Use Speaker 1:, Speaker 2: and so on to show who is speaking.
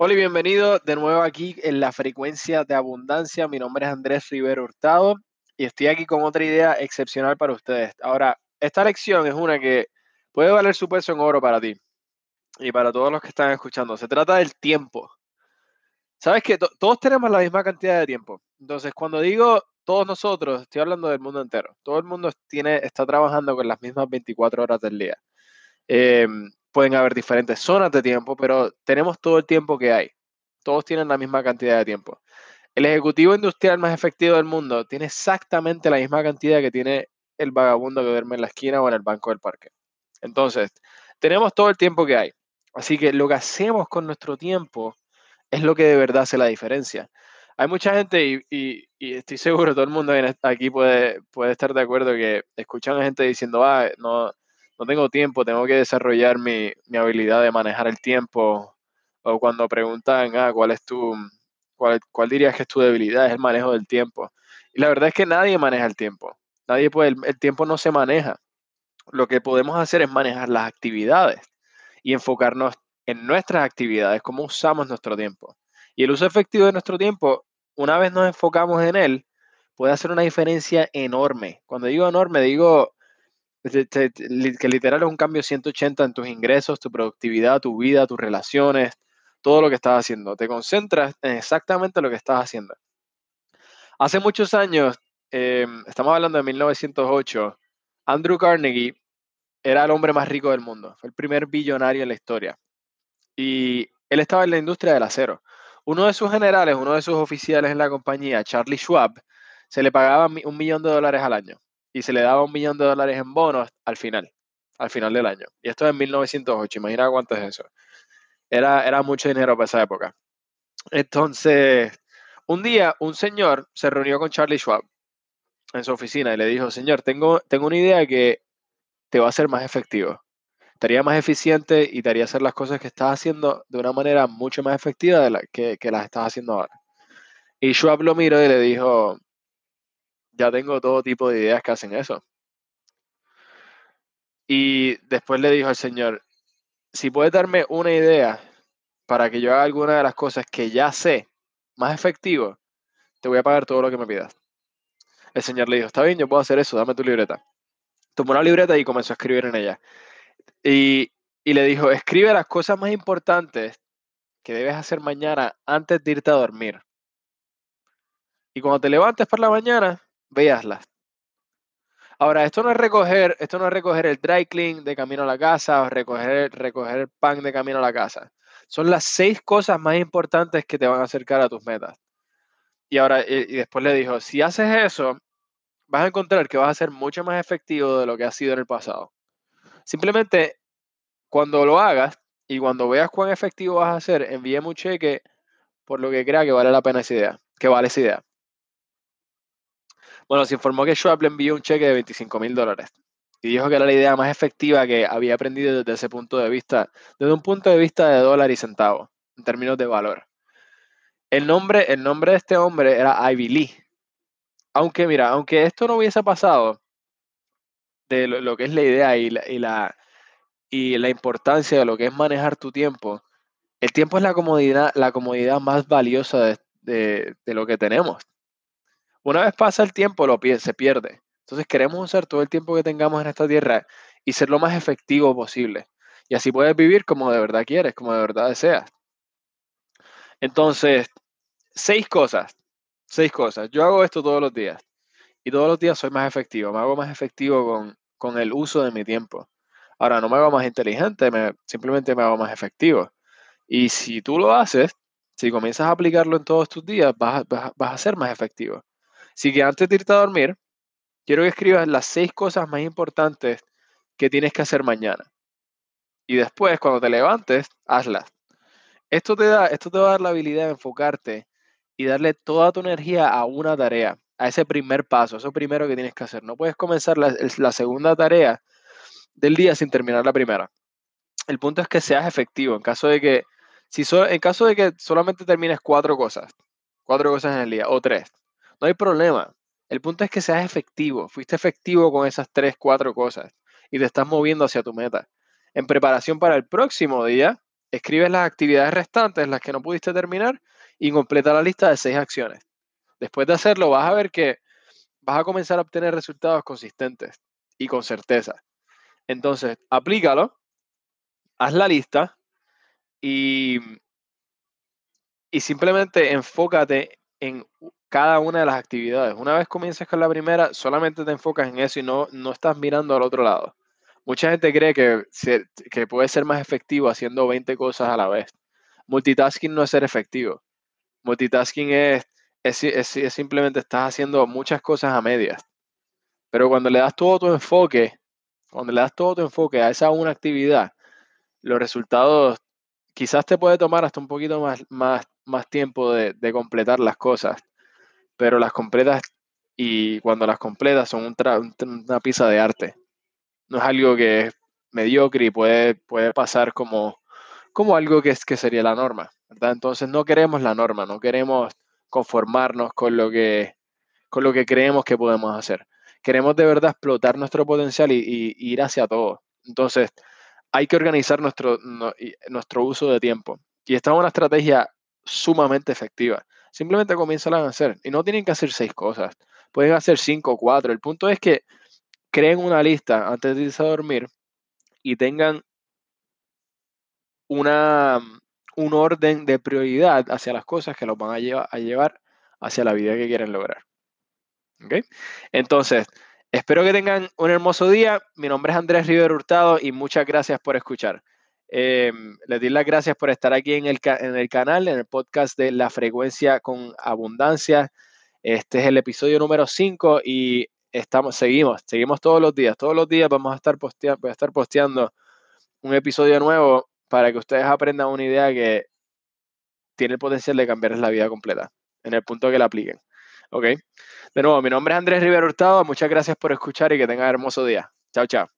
Speaker 1: Hola y bienvenido de nuevo aquí en la frecuencia de abundancia. Mi nombre es Andrés Rivero Hurtado y estoy aquí con otra idea excepcional para ustedes. Ahora, esta lección es una que puede valer su peso en oro para ti y para todos los que están escuchando. Se trata del tiempo. Sabes que todos tenemos la misma cantidad de tiempo. Entonces, cuando digo todos nosotros, estoy hablando del mundo entero. Todo el mundo tiene, está trabajando con las mismas 24 horas del día. Em, pueden haber diferentes zonas de tiempo, pero tenemos todo el tiempo que hay. Todos tienen la misma cantidad de tiempo. El ejecutivo industrial más efectivo del mundo tiene exactamente la misma cantidad que tiene el vagabundo que duerme en la esquina o en el banco del parque. Entonces, tenemos todo el tiempo que hay. Así que lo que hacemos con nuestro tiempo es lo que de verdad hace la diferencia. Hay mucha gente, y, estoy seguro todo el mundo aquí puede, puede estar de acuerdo, que escuchan a gente diciendo, ah, no, no tengo tiempo, tengo que desarrollar mi, habilidad de manejar el tiempo. O cuando preguntan, ah, ¿cuál es tu, cuál, cuál dirías que es tu debilidad? Es el manejo del tiempo. Y la verdad es que nadie maneja el tiempo. Nadie puede, el, tiempo no se maneja. Lo que podemos hacer es manejar las actividades y enfocarnos en nuestras actividades, cómo usamos nuestro tiempo. Y el uso efectivo de nuestro tiempo, una vez nos enfocamos en él, puede hacer una diferencia enorme. Cuando digo enorme, digo que literal es un cambio 180 en tus ingresos, tu productividad, tu vida, tus relaciones, todo lo que estás haciendo. Te concentras en exactamente lo que estás haciendo. Hace muchos años, em, estamos hablando de 1908, Andrew Carnegie era el hombre más rico del mundo. Fue el primer billonario en la historia. Y él estaba en la industria del acero. Uno de sus generales, uno de sus oficiales en la compañía, Charlie Schwab, se le pagaba un millón de dólares al año y se le daba un millón de dólares en bonos al final, al final del año. Y esto es en 1908, imagina cuánto es eso. Era, era mucho dinero para esa época. Entonces, un día un señor se reunió con Charlie Schwab en su oficina y le dijo, señor, tengo, tengo una idea que te va a hacer más efectivo. Estaría más eficiente y te haría hacer las cosas que estás haciendo de una manera mucho más efectiva que, que las estás haciendo ahora. Y Schwab lo miró y le dijo, ya tengo todo tipo de ideas que hacen eso. Y después le dijo al Señor, si puedes darme una idea para que yo haga alguna de las cosas que ya sé más efectivo, te voy a pagar todo lo que me pidas. El Señor le dijo, está bien, yo puedo hacer eso, dame tu libreta. Tomó una libreta y comenzó a escribir en ella. Y, y le dijo, escribe las cosas más importantes que debes hacer mañana antes de irte a dormir. Y cuando te levantes por la mañana, véaslas. Ahora, esto no es recoger, esto no es recoger el dry clean de camino a la casa o recoger, recoger el pan de camino a la casa. Son las seis cosas más importantes que te van a acercar a tus metas. Y ahora, y, después le dijo, si haces eso, vas a encontrar que vas a ser mucho más efectivo de lo que has sido en el pasado. Simplemente, cuando lo hagas y cuando veas cuán efectivo vas a ser, envíe un cheque por lo que crea que vale la pena esa idea, que vale esa idea. Bueno, se informó que Schwab le envió un cheque de 25 mil dólares y dijo que era la idea más efectiva que había aprendido desde ese punto de vista, desde un punto de vista de dólar y centavo, en términos de valor. El nombre, el nombre de este hombre era Ivy Lee. Aunque, mira, aunque esto no hubiese pasado, de lo, que es la idea y la, y la, importancia de lo que es manejar tu tiempo, el tiempo es la comodidad, la comodidad más valiosa de lo que tenemos. Una vez pasa el tiempo, lo, se pierde. Entonces queremos usar todo el tiempo que tengamos en esta tierra y ser lo más efectivo posible. Y así puedes vivir como de verdad quieres, como de verdad deseas. Entonces, seis cosas. Seis cosas. Yo hago esto todos los días. Y todos los días soy más efectivo. Me hago más efectivo con, con el uso de mi tiempo. Ahora, no me hago más inteligente, me, simplemente me hago más efectivo. Y si tú lo haces, si comienzas a aplicarlo en todos tus días, vas, vas a ser más efectivo. Así que antes de irte a dormir, quiero que escribas las seis cosas más importantes que tienes que hacer mañana. Y después, cuando te levantes, hazlas. Esto te, da, esto te va a dar la habilidad de enfocarte y darle toda tu energía a una tarea, a ese primer paso, eso primero que tienes que hacer. No puedes comenzar la, segunda tarea del día sin terminar la primera. El punto es que seas efectivo. En caso de que, si en caso de que solamente termines cuatro cosas, cuatro cosas en el día o tres, no hay problema. El punto es que seas efectivo. Fuiste efectivo con esas tres, cuatro cosas y te estás moviendo hacia tu meta. En preparación para el próximo día, escribes las actividades restantes, las que no pudiste terminar, y completa la lista de seis acciones. Después de hacerlo, vas a ver que vas a comenzar a obtener resultados consistentes y con certeza. Entonces, aplícalo, haz la lista y, y simplemente enfócate en cada una de las actividades. Una vez comiences con la primera, solamente te enfocas en eso y no, no estás mirando al otro lado. Mucha gente cree que, que puede ser más efectivo haciendo 20 cosas a la vez. Multitasking no es ser efectivo. Multitasking es, es, simplemente estás haciendo muchas cosas a medias. Pero cuando le das todo tu enfoque, cuando le das todo tu enfoque a esa una actividad, los resultados quizás te puede tomar hasta un poquito más, más, más tiempo de, de completar las cosas pero las completas y cuando las completas son una pieza de arte. No es algo que es mediocre y puede, puede pasar como, como algo que, es, que sería la norma. Entonces no queremos la norma, no queremos conformarnos con lo, que, con lo que creemos que podemos hacer. Queremos de verdad explotar nuestro potencial y, ir hacia todo. Entonces hay que organizar nuestro, nuestro uso de tiempo. Y esta es una estrategia sumamente efectiva. Simplemente comienzan a hacer. Y no tienen que hacer seis cosas. Pueden hacer cinco o cuatro. El punto es que creen una lista antes de irse a dormir y tengan una, un orden de prioridad hacia las cosas que los van a, llevar, a llevar hacia la vida que quieren lograr. ¿Okay? Entonces, espero que tengan un hermoso día. Mi nombre es Andrés Rivero Hurtado y muchas gracias por escuchar. Eh, les doy las gracias por estar aquí en el, canal, en el podcast de La Frecuencia con Abundancia. Este es el episodio número 5 y estamos, seguimos, seguimos todos los días. Todos los días vamos a estar posteando, a estar posteando un episodio nuevo para que ustedes aprendan una idea que tiene el potencial de cambiarles la vida completa, en el punto que la apliquen. ¿Ok? De nuevo, mi nombre es Andrés Rivera Hurtado. Muchas gracias por escuchar y que tengan hermoso día. Chao, chao.